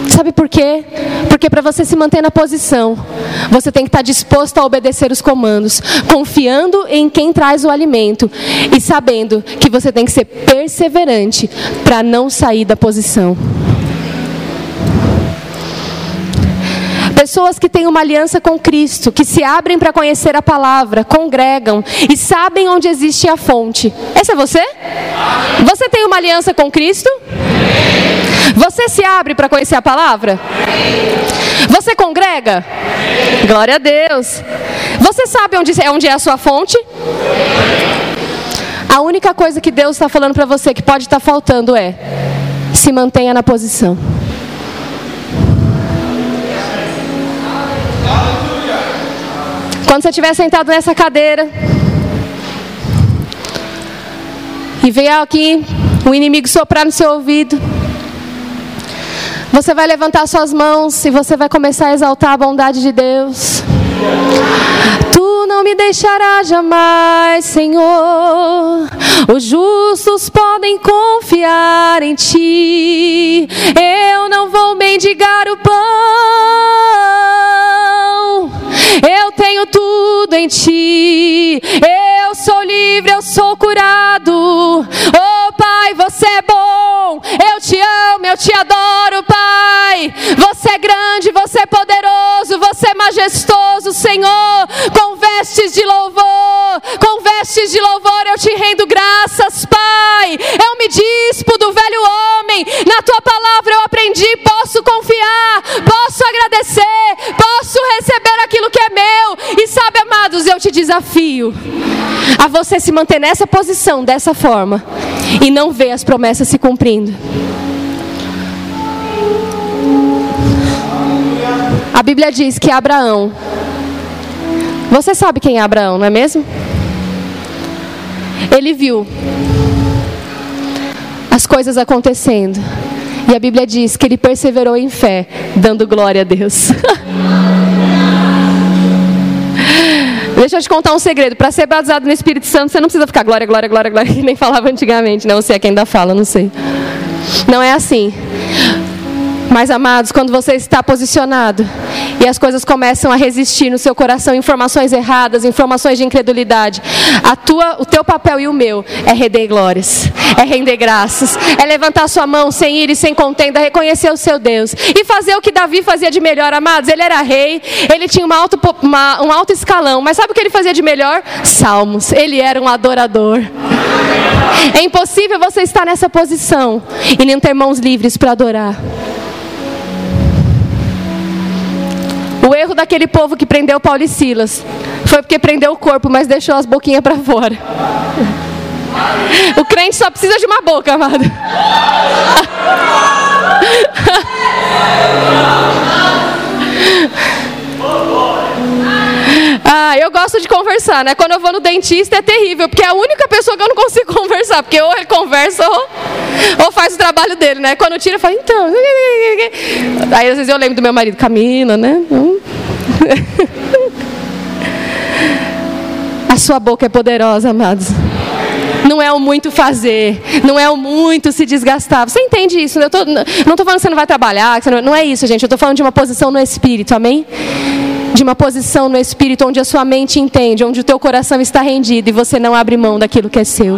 Sabe por quê? Porque para você se manter na posição, você tem que estar disposto a obedecer os comandos, confiando em quem traz o alimento e sabendo que você tem que ser perseverante para não sair da posição. Pessoas que têm uma aliança com Cristo, que se abrem para conhecer a palavra, congregam e sabem onde existe a fonte. Essa é você? Você tem uma aliança com Cristo? Você se abre para conhecer a palavra? Você congrega? Glória a Deus. Você sabe onde é, onde é a sua fonte? A única coisa que Deus está falando para você que pode estar tá faltando é se mantenha na posição. Quando você estiver sentado nessa cadeira e vier aqui o inimigo soprar no seu ouvido, você vai levantar suas mãos e você vai começar a exaltar a bondade de Deus. Tu não me deixarás jamais, Senhor. Os justos podem confiar em ti. Eu não vou mendigar o pão. Eu tenho tudo em ti. Eu sou livre, eu sou curado. Oh Pai, você é bom. Eu te amo, eu te adoro, Pai. Você é grande, você é poderoso, você é majestoso, Senhor. Com vestes de louvor, com vestes de louvor eu te rendo graças, Pai. Eu me dispo do velho homem. Na tua palavra eu aprendi, posso confiar, posso agradecer, posso receber aquilo que é meu. E sabe, amados, eu te desafio a você se manter nessa posição, dessa forma, e não ver as promessas se cumprindo. A Bíblia diz que Abraão, você sabe quem é Abraão, não é mesmo? Ele viu as coisas acontecendo. E a Bíblia diz que ele perseverou em fé, dando glória a Deus. Deixa eu te contar um segredo. Para ser batizado no Espírito Santo, você não precisa ficar glória, glória, glória, glória, que nem falava antigamente. Não sei é quem ainda fala, não sei. Não é assim. Mas, amados, quando você está posicionado e as coisas começam a resistir no seu coração, informações erradas, informações de incredulidade, a tua, o teu papel e o meu é render glórias, é render graças, é levantar sua mão sem ir e sem contenda, reconhecer o seu Deus e fazer o que Davi fazia de melhor, amados. Ele era rei, ele tinha uma alto, uma, um alto escalão, mas sabe o que ele fazia de melhor? Salmos. Ele era um adorador. É impossível você estar nessa posição e não ter mãos livres para adorar. O erro daquele povo que prendeu Paulo e Silas foi porque prendeu o corpo, mas deixou as boquinhas para fora. O crente só precisa de uma boca, amado. Ah, eu gosto de conversar, né? Quando eu vou no dentista é terrível, porque é a única pessoa que eu não consigo conversar, porque ou ele conversa ou, ou faz o trabalho dele, né? Quando eu falo, então. Aí às vezes eu lembro do meu marido, Camila, né? Hum. A sua boca é poderosa, amados. Não é o muito fazer, não é o muito se desgastar. Você entende isso? Eu tô, não estou falando que você não vai trabalhar, não, não é isso, gente. Eu estou falando de uma posição no espírito, amém? de uma posição no espírito onde a sua mente entende, onde o teu coração está rendido e você não abre mão daquilo que é seu.